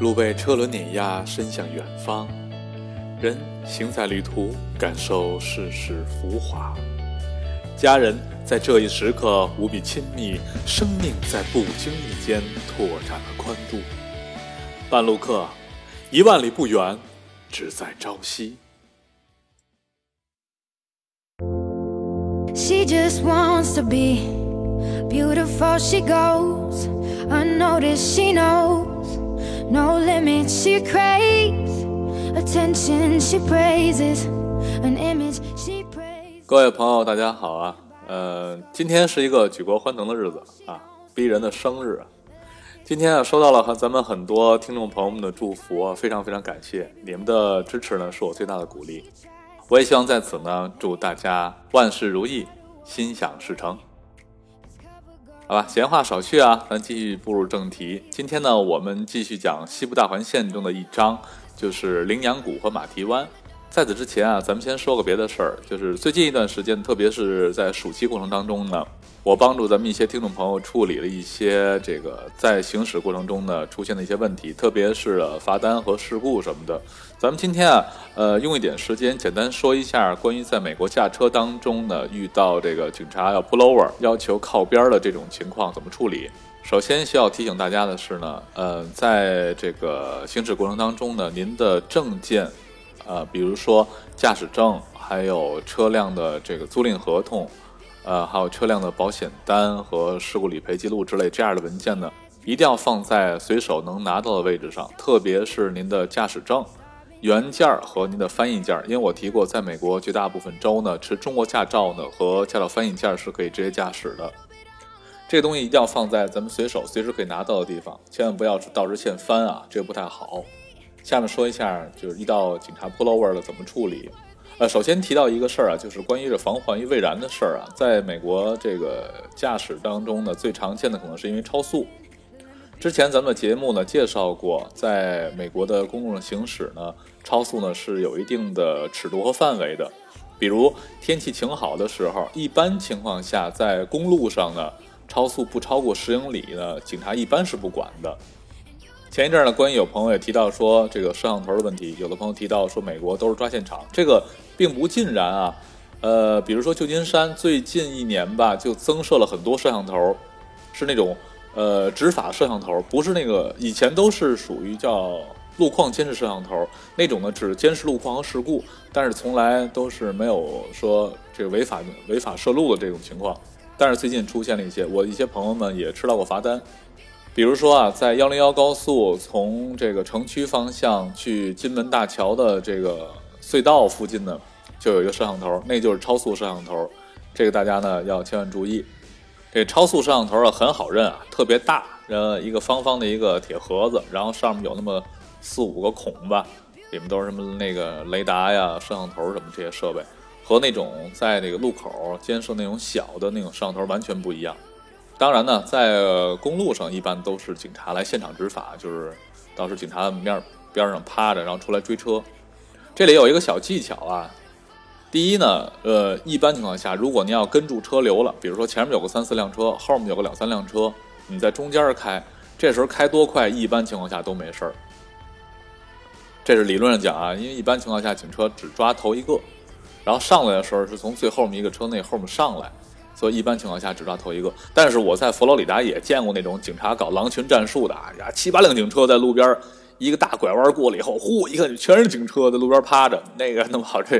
路被车轮碾压，伸向远方。人行在旅途，感受世事浮华。家人在这一时刻无比亲密，生命在不经意间拓展了宽度。半路客，一万里不远，只在朝夕。She just wants to be beautiful. She goes unnoticed. She knows no limits. She craves attention. She praises an image. She praises. 各位朋友，大家好啊！呃，今天是一个举国欢腾的日子啊，逼人的生日。今天啊，收到了和咱们很多听众朋友们的祝福，非常非常感谢你们的支持呢，是我最大的鼓励。我也希望在此呢，祝大家万事如意，心想事成。好吧，闲话少叙啊，咱继续步入正题。今天呢，我们继续讲西部大环线中的一章，就是羚羊谷和马蹄湾。在此之前啊，咱们先说个别的事儿，就是最近一段时间，特别是在暑期过程当中呢。我帮助咱们一些听众朋友处理了一些这个在行驶过程中呢出现的一些问题，特别是罚单和事故什么的。咱们今天啊，呃，用一点时间简单说一下关于在美国驾车当中呢遇到这个警察要 pull over 要求靠边的这种情况怎么处理。首先需要提醒大家的是呢，呃，在这个行驶过程当中呢，您的证件，呃，比如说驾驶证，还有车辆的这个租赁合同。呃，还有车辆的保险单和事故理赔记录之类这样的文件呢，一定要放在随手能拿到的位置上，特别是您的驾驶证原件和您的翻译件，因为我提过，在美国绝大部分州呢，持中国驾照呢和驾照翻译件是可以直接驾驶的。这个东西一定要放在咱们随手随时可以拿到的地方，千万不要是到时现翻啊，这个不太好。下面说一下，就是遇到警察 pull over 了怎么处理。呃，首先提到一个事儿啊，就是关于这防患于未然的事儿啊，在美国这个驾驶当中呢，最常见的可能是因为超速。之前咱们的节目呢介绍过，在美国的公路上行驶呢，超速呢是有一定的尺度和范围的。比如天气晴好的时候，一般情况下在公路上呢，超速不超过十英里呢，警察一般是不管的。前一阵呢，关于有朋友也提到说这个摄像头的问题，有的朋友提到说美国都是抓现场，这个并不尽然啊。呃，比如说旧金山最近一年吧，就增设了很多摄像头，是那种呃执法摄像头，不是那个以前都是属于叫路况监视摄像头那种呢，只监视路况和事故，但是从来都是没有说这个违法违法摄录的这种情况。但是最近出现了一些，我一些朋友们也吃到过罚单。比如说啊，在幺零幺高速从这个城区方向去金门大桥的这个隧道附近呢，就有一个摄像头，那就是超速摄像头。这个大家呢要千万注意。这超速摄像头啊很好认啊，特别大，呃，一个方方的一个铁盒子，然后上面有那么四五个孔吧，里面都是什么那个雷达呀、摄像头什么这些设备，和那种在那个路口监视那种小的那种摄像头完全不一样。当然呢，在公路上一般都是警察来现场执法，就是到时警察面边上趴着，然后出来追车。这里有一个小技巧啊，第一呢，呃，一般情况下，如果您要跟住车流了，比如说前面有个三四辆车，后面有个两三辆车，你在中间开，这时候开多快，一般情况下都没事儿。这是理论上讲啊，因为一般情况下警车只抓头一个，然后上来的时候是从最后面一个车内后面上来。所以一般情况下只抓头一个，但是我在佛罗里达也见过那种警察搞狼群战术的啊，呀七八辆警车在路边，一个大拐弯过了以后，呼一看全是警车在路边趴着，那个弄不好这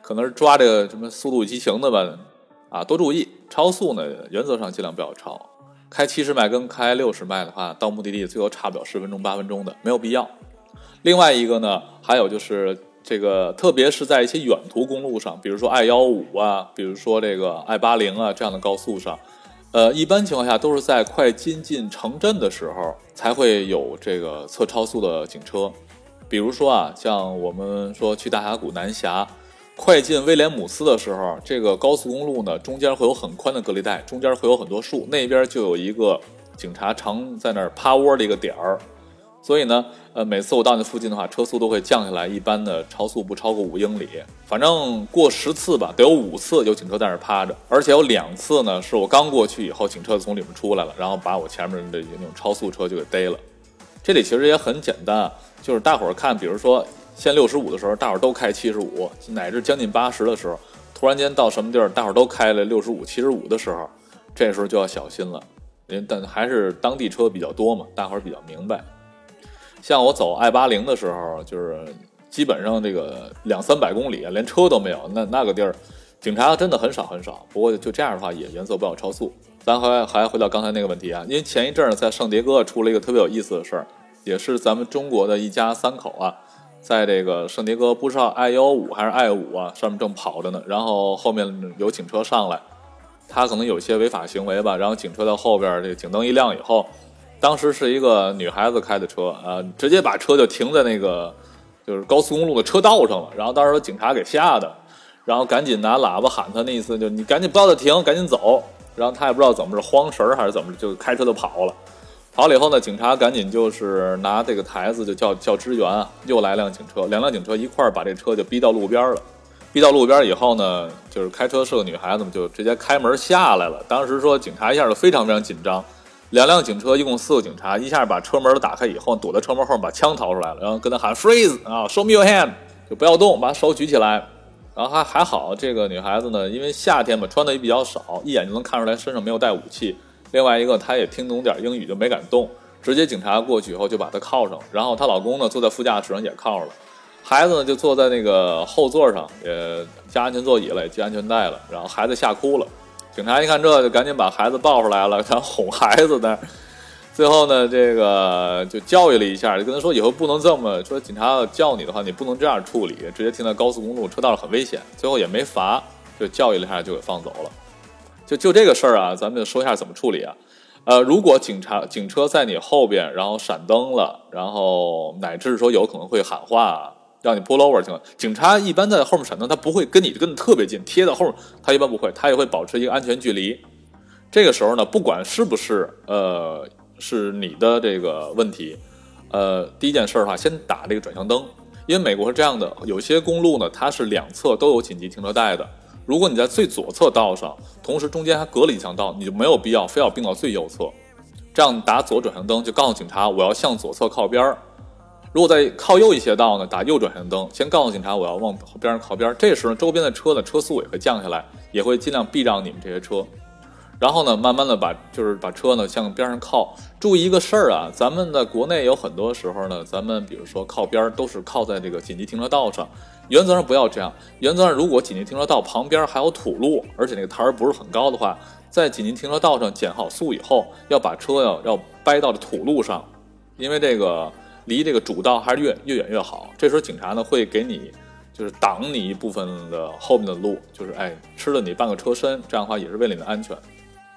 可能是抓这个什么速度与激情的吧，啊多注意超速呢，原则上尽量不要超，开七十迈跟开六十迈的话，到目的地最后差不了十分钟八分钟的，没有必要。另外一个呢，还有就是。这个特别是在一些远途公路上，比如说 I 幺五啊，比如说这个 I 八零啊这样的高速上，呃，一般情况下都是在快接近城镇的时候才会有这个测超速的警车。比如说啊，像我们说去大峡谷南峡，快进威廉姆斯的时候，这个高速公路呢中间会有很宽的隔离带，中间会有很多树，那边就有一个警察常在那儿趴窝的一个点儿。所以呢，呃，每次我到那附近的话，车速都会降下来，一般的超速不超过五英里。反正过十次吧，得有五次有警车在那趴着，而且有两次呢，是我刚过去以后，警车从里面出来了，然后把我前面的那种超速车就给逮了。这里其实也很简单，就是大伙儿看，比如说限六十五的时候，大伙儿都开七十五，乃至将近八十的时候，突然间到什么地儿，大伙儿都开了六十五、七十五的时候，这时候就要小心了。但还是当地车比较多嘛，大伙儿比较明白。像我走 I 八零的时候，就是基本上这个两三百公里连车都没有，那那个地儿，警察真的很少很少。不过就这样的话，也原则不要超速。咱还还回到刚才那个问题啊，因为前一阵儿在圣迭戈出了一个特别有意思的事儿，也是咱们中国的一家三口啊，在这个圣迭戈不知道 I 幺五还是 I 五啊上面正跑着呢，然后后面有警车上来。他可能有些违法行为吧，然后警车到后边，这个警灯一亮以后，当时是一个女孩子开的车啊，直接把车就停在那个就是高速公路的车道上了，然后当时警察给吓的，然后赶紧拿喇叭喊他，那意思就你赶紧不要再停，赶紧走，然后他也不知道怎么是慌神儿还是怎么，就开车就跑了，跑了以后呢，警察赶紧就是拿这个台子就叫叫支援啊，又来辆警车，两辆警车一块儿把这车就逼到路边了。逼到路边以后呢，就是开车是个女孩子嘛，就直接开门下来了。当时说警察一下就非常非常紧张，两辆警车一共四个警察，一下把车门都打开以后，躲在车门后面把枪掏出来了，然后跟他喊 freeze 啊，show me your hand，就不要动，把手举起来。然后还还好，这个女孩子呢，因为夏天嘛，穿的也比较少，一眼就能看出来身上没有带武器。另外一个，她也听懂点英语，就没敢动。直接警察过去以后就把她铐上，然后她老公呢坐在副驾驶上也铐了。孩子呢就坐在那个后座上，也加安全座椅了，也系安全带了。然后孩子吓哭了，警察一看这就赶紧把孩子抱出来了，想哄孩子呢。最后呢，这个就教育了一下，就跟他说以后不能这么说。警察要叫你的话，你不能这样处理，直接停在高速公路车道上很危险。最后也没罚，就教育了一下就给放走了。就就这个事儿啊，咱们就说一下怎么处理啊。呃，如果警察警车在你后边，然后闪灯了，然后乃至说有可能会喊话。让你 pull over 情况，警察一般在后面闪灯，他不会跟你跟的特别近，贴到后面，他一般不会，他也会保持一个安全距离。这个时候呢，不管是不是呃是你的这个问题，呃，第一件事的话，先打这个转向灯，因为美国是这样的，有些公路呢，它是两侧都有紧急停车带的。如果你在最左侧道上，同时中间还隔了一条道，你就没有必要非要并到最右侧，这样打左转向灯就告诉警察，我要向左侧靠边儿。如果在靠右一些道呢，打右转向灯，先告诉警察我要往边上靠边。这时候周边的车的车速也会降下来，也会尽量避让你们这些车。然后呢，慢慢的把就是把车呢向边上靠。注意一个事儿啊，咱们的国内有很多时候呢，咱们比如说靠边都是靠在这个紧急停车道上，原则上不要这样。原则上，如果紧急停车道旁边还有土路，而且那个台儿不是很高的话，在紧急停车道上减好速以后，要把车要要掰到这土路上，因为这个。离这个主道还是越越远越好。这时候警察呢会给你，就是挡你一部分的后面的路，就是哎吃了你半个车身，这样的话也是为了你的安全。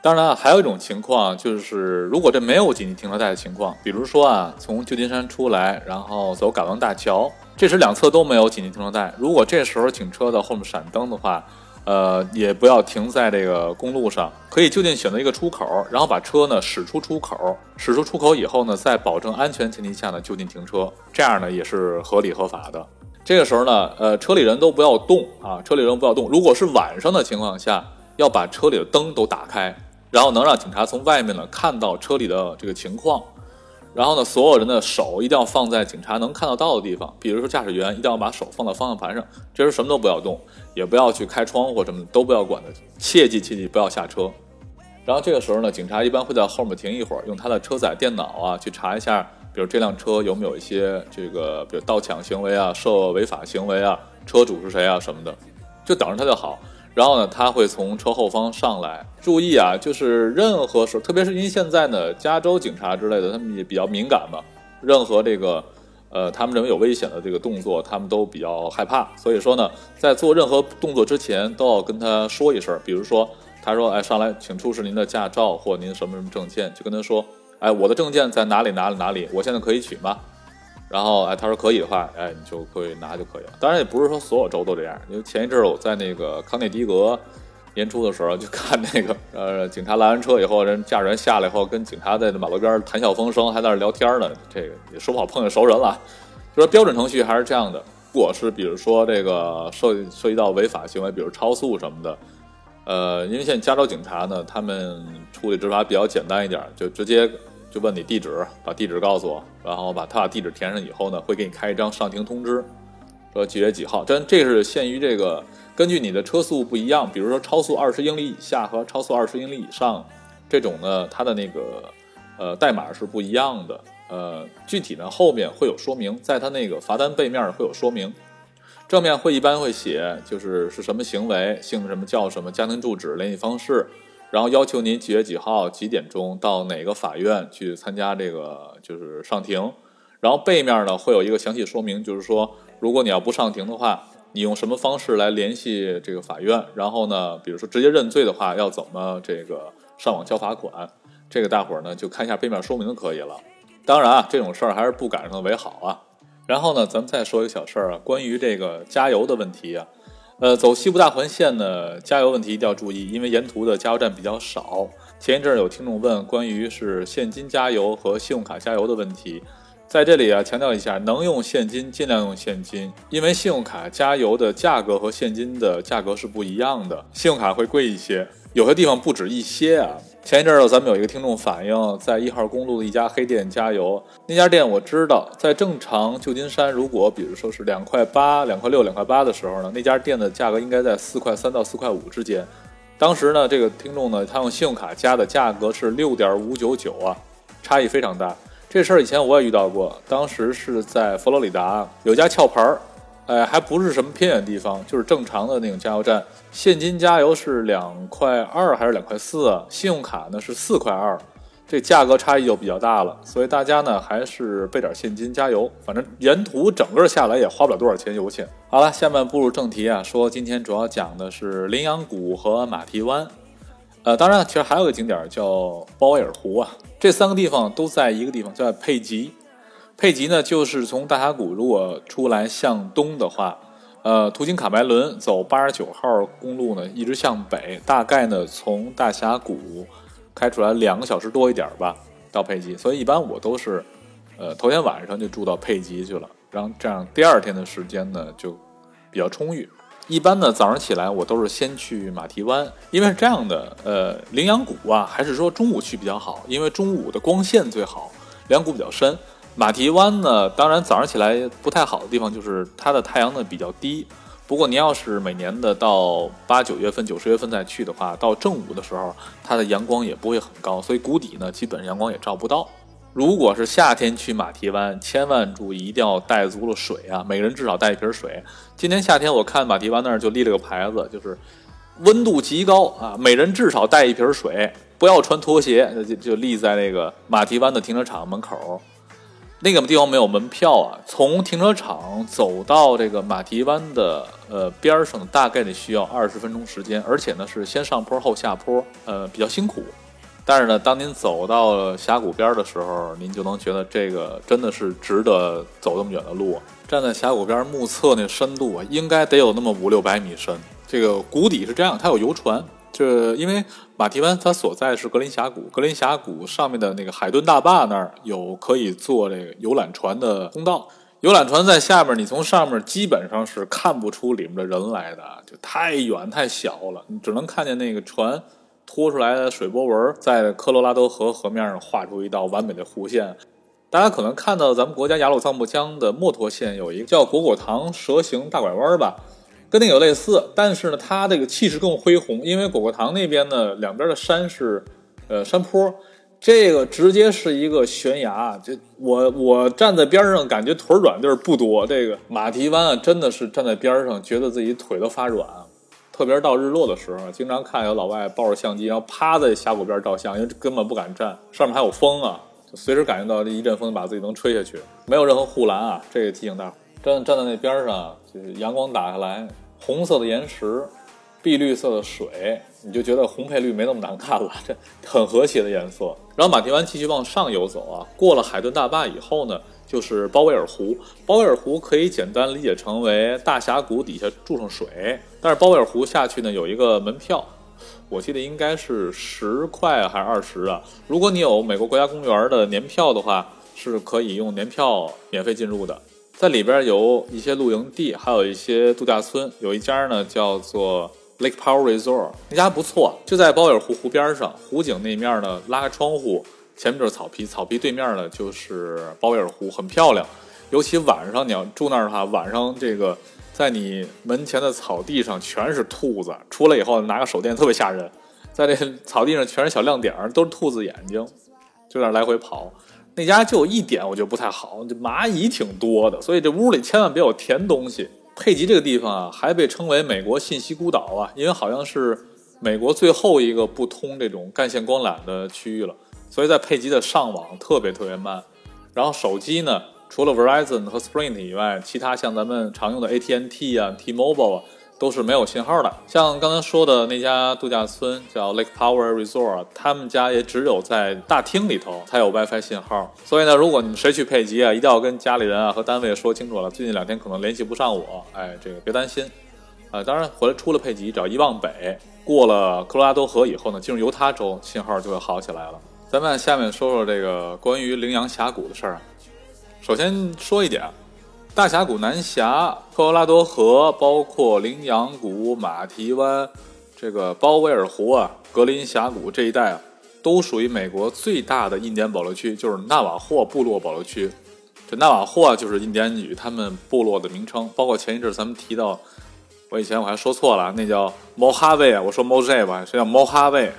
当然了，还有一种情况就是，如果这没有紧急停车带的情况，比如说啊从旧金山出来，然后走港湾大桥，这时两侧都没有紧急停车带，如果这时候警车的后面闪灯的话。呃，也不要停在这个公路上，可以就近选择一个出口，然后把车呢驶出出口，驶出出口以后呢，在保证安全前提下呢就近停车，这样呢也是合理合法的。这个时候呢，呃，车里人都不要动啊，车里人不要动。如果是晚上的情况下，要把车里的灯都打开，然后能让警察从外面呢看到车里的这个情况。然后呢，所有人的手一定要放在警察能看得到的地方，比如说驾驶员一定要把手放到方向盘上，这时候什么都不要动，也不要去开窗户什么的都不要管的，切记切记不要下车。然后这个时候呢，警察一般会在后面停一会儿，用他的车载电脑啊去查一下，比如这辆车有没有一些这个比如盗抢行为啊、涉违法行为啊、车主是谁啊什么的，就等着他就好。然后呢，他会从车后方上来。注意啊，就是任何时候，特别是因为现在呢，加州警察之类的，他们也比较敏感嘛。任何这个，呃，他们认为有危险的这个动作，他们都比较害怕。所以说呢，在做任何动作之前，都要跟他说一声。比如说，他说：“哎，上来，请出示您的驾照或您什么什么证件。”就跟他说：“哎，我的证件在哪里哪里哪里？我现在可以取吗？”然后，哎，他说可以的话，哎，你就可以拿就可以了。当然，也不是说所有州都这样。因为前一阵儿我在那个康涅狄格年初的时候，就看那个呃，警察拦完车以后，人驾驶员下来以后，跟警察在马路边谈笑风生，还在那聊天呢。这个也说不好碰见熟人了。就说标准程序还是这样的。如果是比如说这个涉涉及到违法行为，比如超速什么的，呃，因为现在加州警察呢，他们处理执法比较简单一点，就直接。就问你地址，把地址告诉我，然后把他把地址填上以后呢，会给你开一张上庭通知，说几月几号。但这是限于这个，根据你的车速不一样，比如说超速二十英里以下和超速二十英里以上，这种呢，它的那个呃代码是不一样的。呃，具体呢后面会有说明，在它那个罚单背面会有说明，正面会一般会写就是是什么行为，姓什么叫什么，家庭住址、联系方式。然后要求您几月几号几点钟到哪个法院去参加这个就是上庭，然后背面呢会有一个详细说明，就是说如果你要不上庭的话，你用什么方式来联系这个法院？然后呢，比如说直接认罪的话，要怎么这个上网交罚款？这个大伙儿呢就看一下背面说明就可以了。当然啊，这种事儿还是不赶上为好啊。然后呢，咱们再说一个小事儿啊，关于这个加油的问题啊。呃，走西部大环线呢，加油问题一定要注意，因为沿途的加油站比较少。前一阵有听众问关于是现金加油和信用卡加油的问题，在这里啊强调一下，能用现金尽量用现金，因为信用卡加油的价格和现金的价格是不一样的，信用卡会贵一些，有些地方不止一些啊。前一阵儿，咱们有一个听众反映，在一号公路的一家黑店加油。那家店我知道，在正常旧金山，如果比如说是两块八、两块六、两块八的时候呢，那家店的价格应该在四块三到四块五之间。当时呢，这个听众呢，他用信用卡加的价格是六点五九九啊，差异非常大。这事儿以前我也遇到过，当时是在佛罗里达有家壳牌儿。哎，还不是什么偏远地方，就是正常的那种加油站。现金加油是两块二还是两块四？信用卡呢是四块二，这价格差异就比较大了。所以大家呢还是备点现金加油，反正沿途整个下来也花不了多少钱油钱。好了，下面步入正题啊，说今天主要讲的是羚羊谷和马蹄湾。呃，当然其实还有个景点叫包尔湖啊，这三个地方都在一个地方，叫佩吉。佩吉呢，就是从大峡谷如果出来向东的话，呃，途经卡梅伦走八十九号公路呢，一直向北，大概呢从大峡谷开出来两个小时多一点吧，到佩吉。所以一般我都是，呃，头天晚上就住到佩吉去了，然后这样第二天的时间呢就比较充裕。一般呢早上起来我都是先去马蹄湾，因为是这样的，呃，羚羊谷啊，还是说中午去比较好，因为中午的光线最好，羚羊谷比较深。马蹄湾呢，当然早上起来不太好的地方就是它的太阳呢比较低。不过您要是每年的到八九月份、九十月份再去的话，到正午的时候，它的阳光也不会很高，所以谷底呢基本阳光也照不到。如果是夏天去马蹄湾，千万注意一定要带足了水啊，每人至少带一瓶水。今年夏天我看马蹄湾那儿就立了个牌子，就是温度极高啊，每人至少带一瓶水，不要穿拖鞋，就就立在那个马蹄湾的停车场门口。那个地方没有门票啊，从停车场走到这个马蹄湾的呃边上，大概得需要二十分钟时间，而且呢是先上坡后下坡，呃比较辛苦。但是呢，当您走到峡谷边的时候，您就能觉得这个真的是值得走这么远的路。站在峡谷边目测那深度啊，应该得有那么五六百米深。这个谷底是这样，它有游船。这因为马蹄湾它所在是格林峡谷，格林峡谷上面的那个海顿大坝那儿有可以坐这个游览船的通道，游览船在下面，你从上面基本上是看不出里面的人来的，就太远太小了，你只能看见那个船拖出来的水波纹在科罗拉多河河面上画出一道完美的弧线。大家可能看到咱们国家雅鲁藏布江的墨脱县有一个叫果果塘蛇形大拐弯吧。跟那个有类似，但是呢，它这个气势更恢宏，因为果果堂那边呢，两边的山是，呃，山坡，这个直接是一个悬崖，就我我站在边上，感觉腿软地儿不多。这个马蹄湾啊，真的是站在边上，觉得自己腿都发软，特别是到日落的时候，经常看有老外抱着相机，然后趴在峡谷边照相，因为根本不敢站，上面还有风啊，就随时感觉到这一阵风把自己能吹下去，没有任何护栏啊，这个提醒大伙，站站在那边上，就是阳光打下来。红色的岩石，碧绿色的水，你就觉得红配绿没那么难看了，这很和谐的颜色。然后马蹄湾继续往上游走啊，过了海顿大坝以后呢，就是鲍威尔湖。鲍威尔湖可以简单理解成为大峡谷底下注上水，但是鲍威尔湖下去呢有一个门票，我记得应该是十块还是二十啊？如果你有美国国家公园的年票的话，是可以用年票免费进入的。在里边有一些露营地，还有一些度假村。有一家呢叫做 Lake Power Resort，那家不错，就在包尔湖湖边上。湖景那面呢，拉开窗户前面就是草皮，草皮对面呢就是包尔湖，很漂亮。尤其晚上你要住那儿的话，晚上这个在你门前的草地上全是兔子，出来以后拿个手电特别吓人，在这草地上全是小亮点儿，都是兔子眼睛，就在那来回跑。那家就有一点我觉得不太好，这蚂蚁挺多的，所以这屋里千万别有甜东西。佩吉这个地方啊，还被称为美国信息孤岛啊，因为好像是美国最后一个不通这种干线光缆的区域了，所以在佩吉的上网特别特别慢。然后手机呢，除了 Verizon 和 Sprint 以外，其他像咱们常用的 AT&T 啊、T-Mobile 啊。都是没有信号的。像刚才说的那家度假村叫 Lake Power Resort，他们家也只有在大厅里头才有 WiFi 信号。所以呢，如果你们谁去佩吉啊，一定要跟家里人啊和单位说清楚了，最近两天可能联系不上我。哎，这个别担心。啊，当然回来出了佩吉，只要一往北过了科罗拉多河以后呢，进入犹他州，信号就会好起来了。咱们下面说说这个关于羚羊峡谷的事儿。首先说一点。大峡谷南峡、科罗拉多河，包括羚羊谷、马蹄湾，这个鲍威尔湖啊、格林峡谷这一带啊，都属于美国最大的印第安保留区，就是纳瓦霍部落保留区。这纳瓦霍啊，就是印第安语他们部落的名称。包括前一阵咱们提到，我以前我还说错了，那叫莫哈维啊，我说莫塞吧，是叫莫哈维。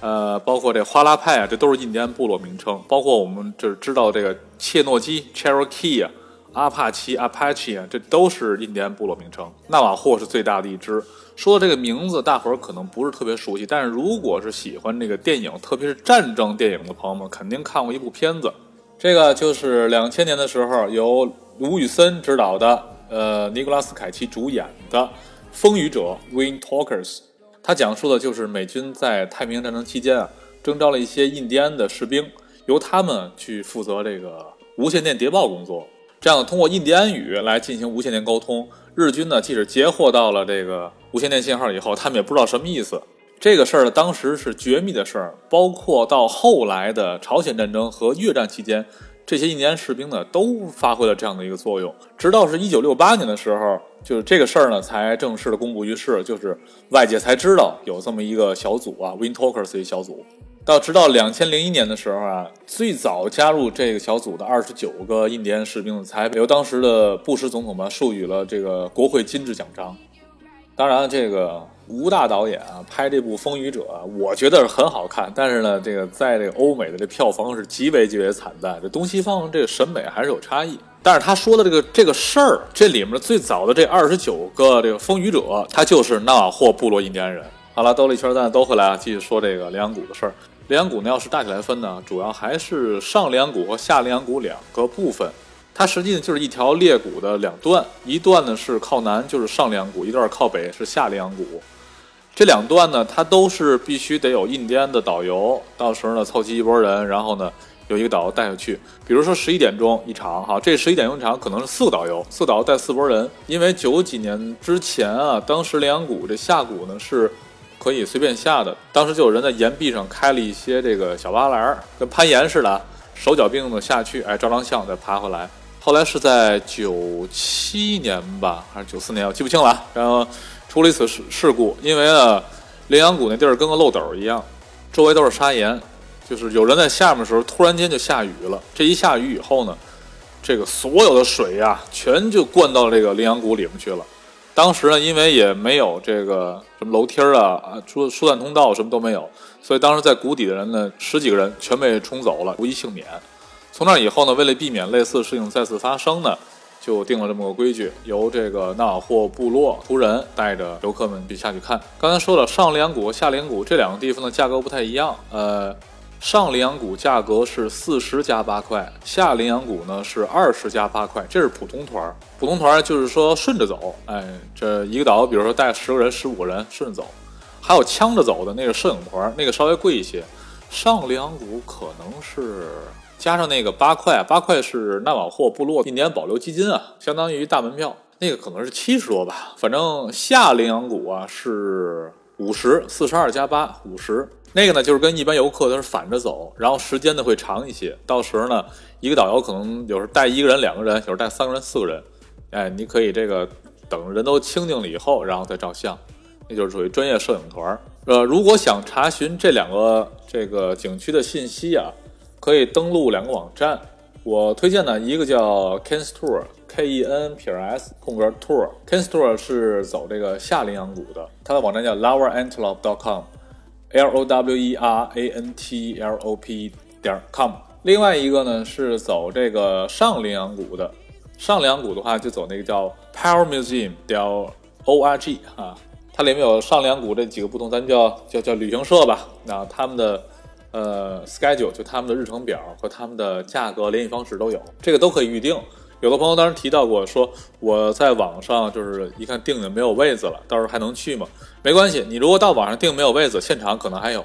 呃，包括这花拉派啊，这都是印第安部落名称。包括我们这知道这个切诺基 （Cherokee） 啊。阿帕奇 （Apache） 啊，这都是印第安部落名称。纳瓦霍是最大的一支。说这个名字，大伙儿可能不是特别熟悉，但是如果是喜欢这个电影，特别是战争电影的朋友们，肯定看过一部片子。这个就是两千年的时候由吴宇森执导的，呃，尼古拉斯凯奇主演的《风雨者》（Wind Talkers）。它讲述的就是美军在太平洋战争期间啊，征召了一些印第安的士兵，由他们去负责这个无线电谍报工作。这样通过印第安语来进行无线电沟通。日军呢，即使截获到了这个无线电信号以后，他们也不知道什么意思。这个事儿呢，当时是绝密的事儿。包括到后来的朝鲜战争和越战期间，这些印第安士兵呢，都发挥了这样的一个作用。直到是一九六八年的时候，就是这个事儿呢，才正式的公布于世，就是外界才知道有这么一个小组啊，Win Talkers 一小组。到直到两千零一年的时候啊，最早加入这个小组的二十九个印第安士兵才由当时的布什总统吧授予了这个国会金质奖章。当然，这个吴大导演啊拍这部《风雨者》，我觉得是很好看，但是呢，这个在这个欧美的这票房是极为极为惨淡。这东西方这个审美还是有差异。但是他说的这个这个事儿，这里面最早的这二十九个这个风雨者，他就是纳瓦霍部落印第安人。好了，兜了一圈咱都回来啊，继续说这个羚羊谷的事儿。羚羊谷呢，要是大体来分呢，主要还是上羚羊谷和下羚羊谷两个部分。它实际呢就是一条裂谷的两段，一段呢是靠南，就是上羚羊谷；一段靠北是下羚羊谷。这两段呢，它都是必须得有印第安的导游，到时候呢凑齐一拨人，然后呢有一个导游带下去。比如说十一点钟一场，哈，这十一点钟一场可能是四个导游，四个导游带四拨人。因为九几年之前啊，当时羚羊谷这下谷呢是。可以随便下的，当时就有人在岩壁上开了一些这个小挖栏，跟攀岩似的，手脚并用的下去，哎，照张相再爬回来。后来是在九七年吧，还是九四年，我记不清了。然后出了一次事事故，因为呢，羚羊谷那地儿跟个漏斗一样，周围都是砂岩，就是有人在下面的时候，突然间就下雨了。这一下雨以后呢，这个所有的水呀，全就灌到这个羚羊谷里面去了。当时呢，因为也没有这个什么楼梯儿啊啊，疏疏散通道什么都没有，所以当时在谷底的人呢，十几个人全被冲走了，无一幸免。从那以后呢，为了避免类似事情再次发生呢，就定了这么个规矩，由这个纳瓦霍部落族人带着游客们去下去看。刚才说了，上羚羊谷、下羚羊谷这两个地方的价格不太一样，呃。上羚羊谷价格是四十加八块，下羚羊谷呢是二十加八块，这是普通团儿。普通团儿就是说顺着走，哎，这一个岛，比如说带十个人、十五个人顺着走。还有呛着走的那个摄影团儿，那个稍微贵一些。上羚羊谷可能是加上那个八块，八块是纳瓦霍部落一年保留基金啊，相当于大门票。那个可能是七十多吧。反正下羚羊谷啊是五十，四十二加八五十。那个呢，就是跟一般游客都是反着走，然后时间呢会长一些。到时候呢，一个导游可能有时候带一个人、两个人，有时候带三个人、四个人。哎，你可以这个等人都清静了以后，然后再照相，那就是属于专业摄影团。呃，如果想查询这两个这个景区的信息啊，可以登录两个网站。我推荐呢，一个叫 Ken's Tour，K E N 撇 S 空格 Tour。Ken's Tour 是走这个下羚羊谷的，它的网站叫 LowerAntelope.com l o w e r a n t l o p 点 com。另外一个呢是走这个上羚羊谷的，上羚羊谷的话就走那个叫 Power Museum 点 O R G 啊，它里面有上羚羊谷这几个不同，咱叫叫叫旅行社吧，那他们的。呃，schedule 就他们的日程表和他们的价格、联系方式都有，这个都可以预定。有的朋友当时提到过，说我在网上就是一看订的没有位子了，到时候还能去吗？没关系，你如果到网上订没有位子，现场可能还有。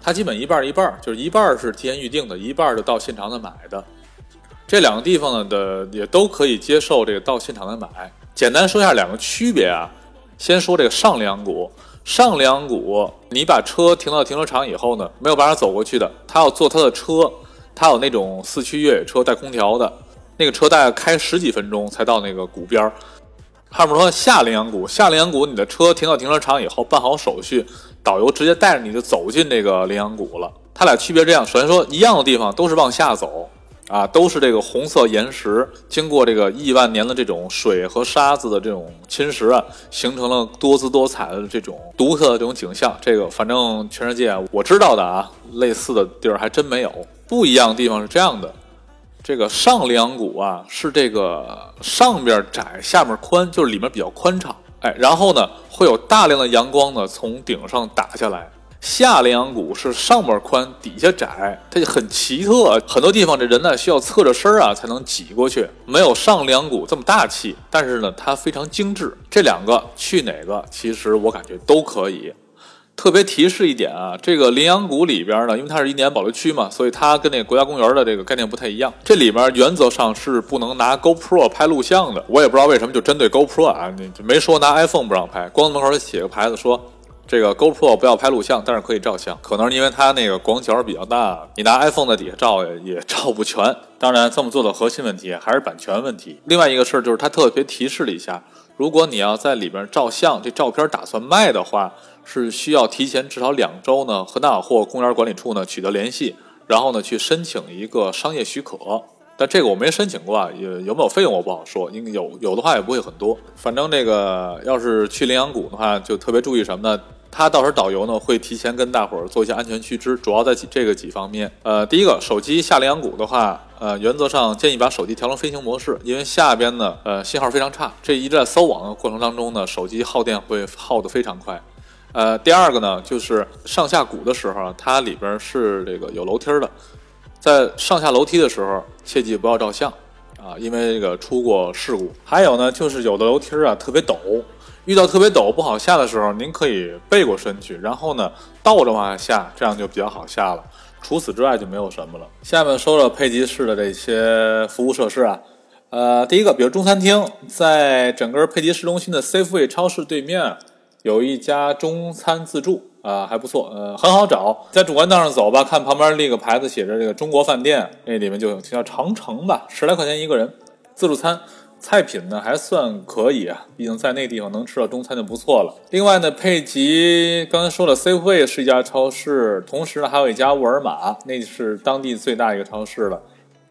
它基本一半一半，就是一半是提前预定的，一半就到现场的买的。这两个地方呢的也都可以接受这个到现场的买。简单说一下两个区别啊，先说这个上梁谷。上梁谷，你把车停到停车场以后呢，没有办法走过去的。他要坐他的车，他有那种四驱越野车带空调的，那个车大概开十几分钟才到那个谷边儿。后面说下羚羊谷，下羚羊谷，你的车停到停车场以后，办好手续，导游直接带着你就走进这个羚羊谷了。它俩区别这样，首先说一样的地方都是往下走。啊，都是这个红色岩石，经过这个亿万年的这种水和沙子的这种侵蚀啊，形成了多姿多彩的这种独特的这种景象。这个反正全世界我知道的啊，类似的地儿还真没有。不一样的地方是这样的，这个上梁谷啊，是这个上边窄，下面宽，就是里面比较宽敞。哎，然后呢，会有大量的阳光呢从顶上打下来。下梁骨是上面宽，底下窄，它就很奇特。很多地方这人呢需要侧着身啊才能挤过去，没有上梁骨这么大气。但是呢，它非常精致。这两个去哪个，其实我感觉都可以。特别提示一点啊，这个羚羊谷里边呢，因为它是一年保留区嘛，所以它跟那个国家公园的这个概念不太一样。这里边原则上是不能拿 GoPro 拍录像的。我也不知道为什么就针对 GoPro 啊，你没说拿 iPhone 不让拍，光门口写个牌子说。这个 GoPro 不要拍录像，但是可以照相。可能是因为它那个广角比较大，你拿 iPhone 在底下照也照不全。当然，这么做的核心问题还是版权问题。另外一个事儿就是，它特别提示了一下，如果你要在里边照相，这照片打算卖的话，是需要提前至少两周呢和纳瓦霍公园管理处呢取得联系，然后呢去申请一个商业许可。但这个我没申请过啊，有有没有费用我不好说，应该有有的话也不会很多。反正这个要是去羚羊谷的话，就特别注意什么呢？他到时候导游呢会提前跟大伙儿做一些安全须知，主要在几这个几方面。呃，第一个，手机下羚羊谷的话，呃，原则上建议把手机调成飞行模式，因为下边呢，呃，信号非常差。这一直在搜网的过程当中呢，手机耗电会耗得非常快。呃，第二个呢，就是上下鼓的时候，它里边是这个有楼梯的。在上下楼梯的时候，切记不要照相啊，因为这个出过事故。还有呢，就是有的楼梯啊特别陡，遇到特别陡不好下的时候，您可以背过身去，然后呢倒着往下下，这样就比较好下了。除此之外就没有什么了。下面说说佩吉市的这些服务设施啊，呃，第一个，比如中餐厅，在整个佩吉市中心的 Safeway 超市对面有一家中餐自助。啊，还不错，呃，很好找，在主干道上走吧，看旁边立个牌子，写着这个中国饭店，那里面就有，叫长城吧，十来块钱一个人，自助餐，菜品呢还算可以啊，毕竟在那地方能吃到中餐就不错了。另外呢，佩吉刚才说了，Safeway 是一家超市，同时呢还有一家沃尔玛，那是当地最大一个超市了。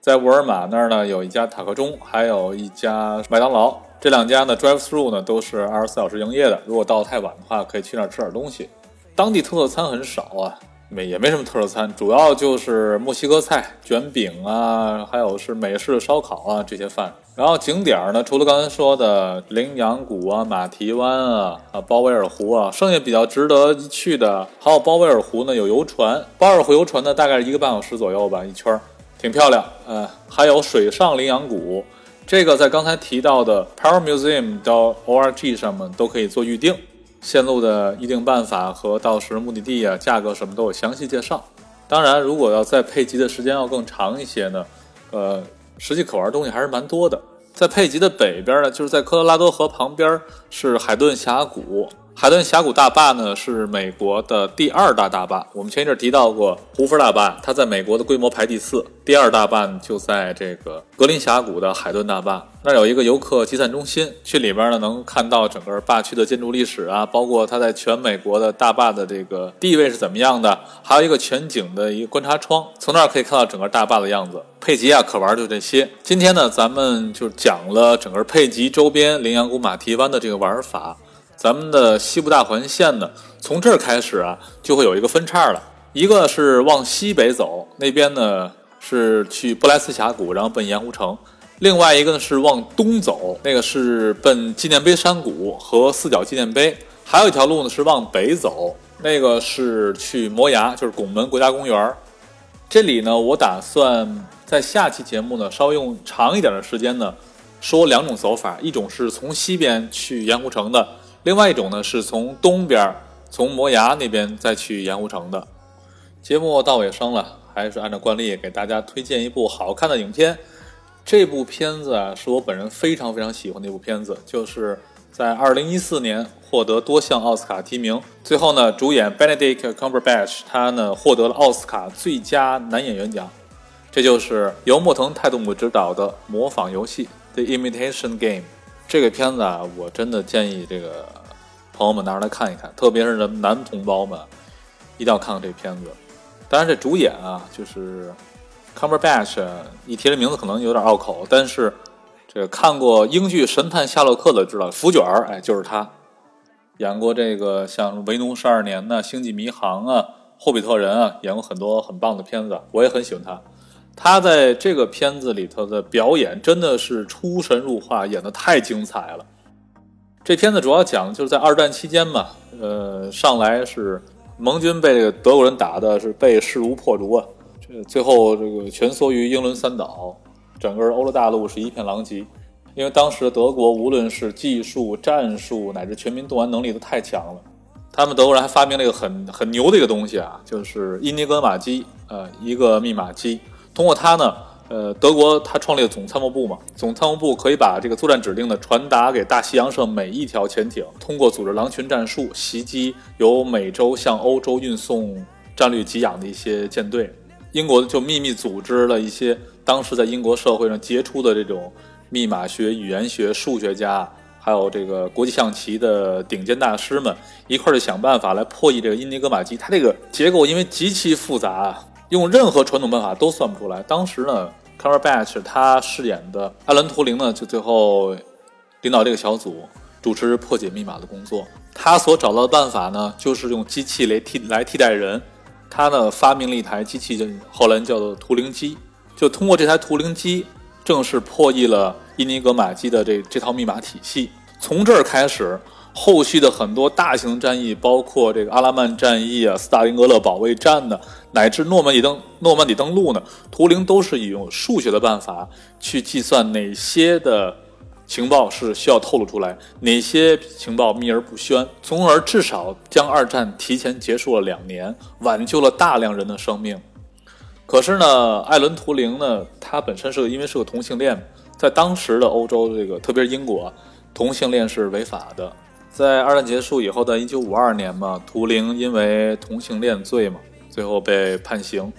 在沃尔玛那儿呢有一家塔克中，还有一家麦当劳，这两家呢 Drive Through 呢都是二十四小时营业的，如果到太晚的话，可以去那儿吃点东西。当地特色餐很少啊，没也没什么特色餐，主要就是墨西哥菜、卷饼啊，还有是美式烧烤啊这些饭。然后景点呢，除了刚才说的羚羊谷啊、马蹄湾啊、啊包威尔湖啊，剩下比较值得一去的还有包威尔湖呢，有游船。包尔湖游船呢，大概是一个半小时左右吧，一圈儿，挺漂亮。呃，还有水上羚羊谷，这个在刚才提到的 Power Museum 到 org 上面都可以做预定。线路的预定办法和到时目的地啊、价格什么都有详细介绍。当然，如果要在配吉的时间要更长一些呢，呃，实际可玩东西还是蛮多的。在佩吉的北边呢，就是在科罗拉多河旁边是海顿峡谷。海顿峡谷大坝呢是美国的第二大大坝。我们前一阵提到过胡佛大坝，它在美国的规模排第四。第二大坝就在这个格林峡谷的海顿大坝，那有一个游客集散中心，去里边呢能看到整个坝区的建筑历史啊，包括它在全美国的大坝的这个地位是怎么样的，还有一个全景的一个观察窗，从那儿可以看到整个大坝的样子。佩吉啊，可玩就这些。今天呢，咱们就讲了整个佩吉周边羚羊谷马蹄湾的这个玩法。咱们的西部大环线呢，从这儿开始啊，就会有一个分叉了。一个是往西北走，那边呢是去布莱斯峡谷，然后奔盐湖城；另外一个呢是往东走，那个是奔纪念碑山谷和四角纪念碑；还有一条路呢是往北走，那个是去摩崖，就是拱门国家公园。这里呢，我打算在下期节目呢，稍微用长一点的时间呢，说两种走法，一种是从西边去盐湖城的。另外一种呢，是从东边，从摩崖那边再去盐湖城的。节目到尾声了，还是按照惯例给大家推荐一部好看的影片。这部片子啊，是我本人非常非常喜欢的一部片子，就是在2014年获得多项奥斯卡提名，最后呢，主演 Benedict Cumberbatch 他呢获得了奥斯卡最佳男演员奖。这就是由莫腾泰杜姆执导的《模仿游戏》The Imitation Game。这个片子啊，我真的建议这个朋友们拿出来看一看，特别是男同胞们，一定要看看这片子。当然，这主演啊，就是 Cumberbatch，一提这名字可能有点拗口，但是这个看过英剧《神探夏洛克》的知道，福卷儿，哎，就是他演过这个像《为奴十二年》呢，《星际迷航》啊，《霍比特人》啊，演过很多很棒的片子，我也很喜欢他。他在这个片子里头的表演真的是出神入化，演的太精彩了。这片子主要讲就是在二战期间嘛，呃，上来是盟军被这个德国人打的是被势如破竹啊，这最后这个蜷缩于英伦三岛，整个欧洲大陆是一片狼藉。因为当时德国无论是技术、战术乃至全民动员能力都太强了，他们德国人还发明了一个很很牛的一个东西啊，就是伊尼格玛机，呃，一个密码机。通过它呢，呃，德国它创立了总参谋部嘛，总参谋部可以把这个作战指令呢传达给大西洋上每一条潜艇，通过组织狼群战术袭击由美洲向欧洲运送战略给养的一些舰队。英国就秘密组织了一些当时在英国社会上杰出的这种密码学、语言学、数学家，还有这个国际象棋的顶尖大师们，一块儿去想办法来破译这个英尼格玛机。它这个结构因为极其复杂。用任何传统办法都算不出来。当时呢，Cumberbatch 他饰演的艾伦·图灵呢，就最后领导这个小组，主持破解密码的工作。他所找到的办法呢，就是用机器来替来替代人。他呢，发明了一台机器，后来叫做图灵机。就通过这台图灵机，正式破译了伊尼格玛机的这这套密码体系。从这儿开始。后续的很多大型战役，包括这个阿拉曼战役啊、斯大林格勒保卫战呢，乃至诺曼底登诺曼底登陆呢，图灵都是以用数学的办法去计算哪些的情报是需要透露出来，哪些情报秘而不宣，从而至少将二战提前结束了两年，挽救了大量人的生命。可是呢，艾伦·图灵呢，他本身是个因为是个同性恋，在当时的欧洲这个，特别是英国，同性恋是违法的。在二战结束以后的一九五二年嘛，图灵因为同性恋罪嘛，最后被判刑。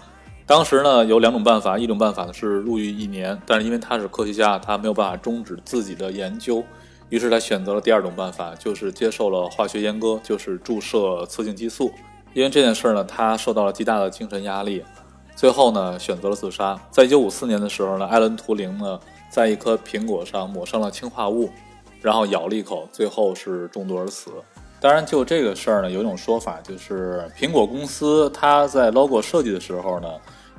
当时呢有两种办法，一种办法呢是入狱一年，但是因为他是科学家，他没有办法终止自己的研究，于是他选择了第二种办法，就是接受了化学阉割，就是注射雌性激素。因为这件事呢，他受到了极大的精神压力，最后呢选择了自杀。在一九五四年的时候呢，艾伦·图灵呢在一颗苹果上抹上了氰化物。然后咬了一口，最后是中毒而死。当然，就这个事儿呢，有一种说法，就是苹果公司它在 logo 设计的时候呢，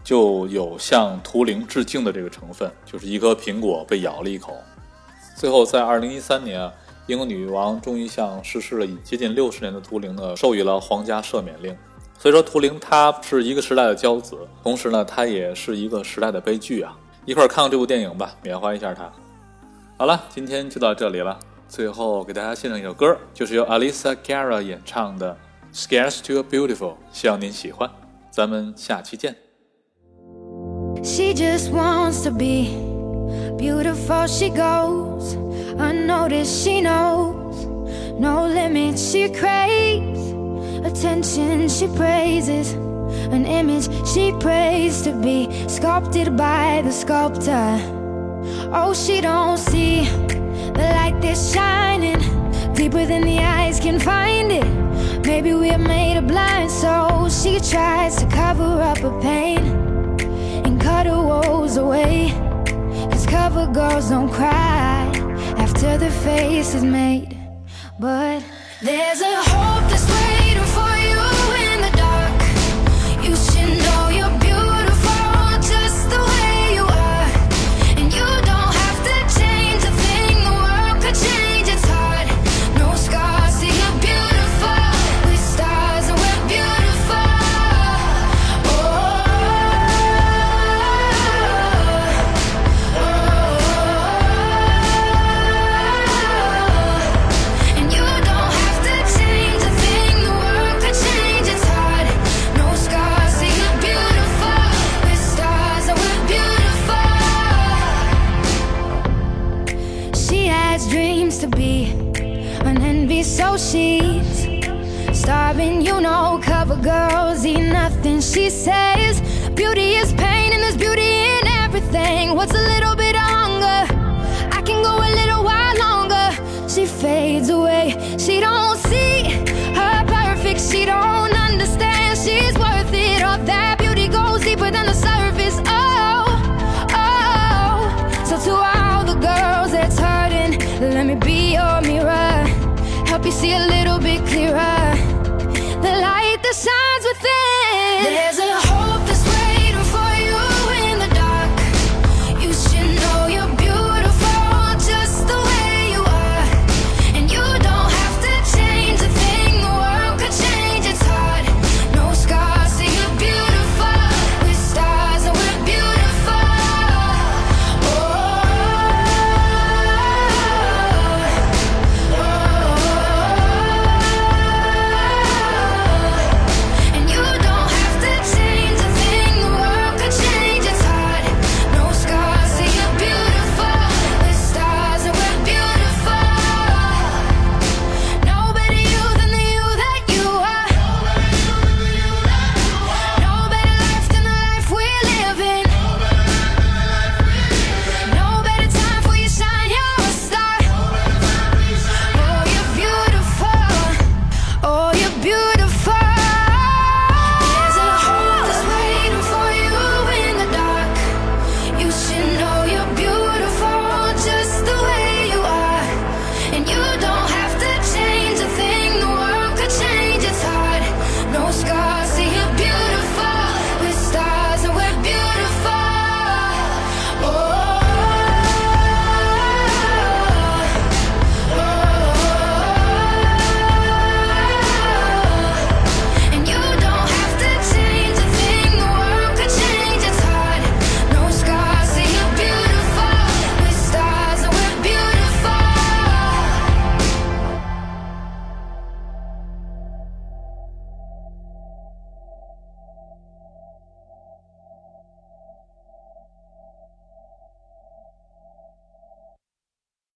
就有向图灵致敬的这个成分，就是一颗苹果被咬了一口。最后，在二零一三年，英国女王终于向逝世了已接近六十年的图灵呢，授予了皇家赦免令。所以说，图灵他是一个时代的骄子，同时呢，他也是一个时代的悲剧啊！一块儿看看这部电影吧，缅怀一下他。好了，今天就到这里了。最后给大家献上一首歌，就是由 Alisa Cara 演唱的《Scarce to a Beautiful》，希望您喜欢。咱们下期见。She just wants to be beautiful. She goes unnoticed. She knows no limits. She craves attention. She praises an image. She prays to be sculpted by the sculptor. Oh, she don't see the light that's shining deeper than the eyes can find it. Maybe we're made of blind souls. She tries to cover up her pain and cut her woes away. Cause cover girls don't cry after their face is made. But there's a hope that's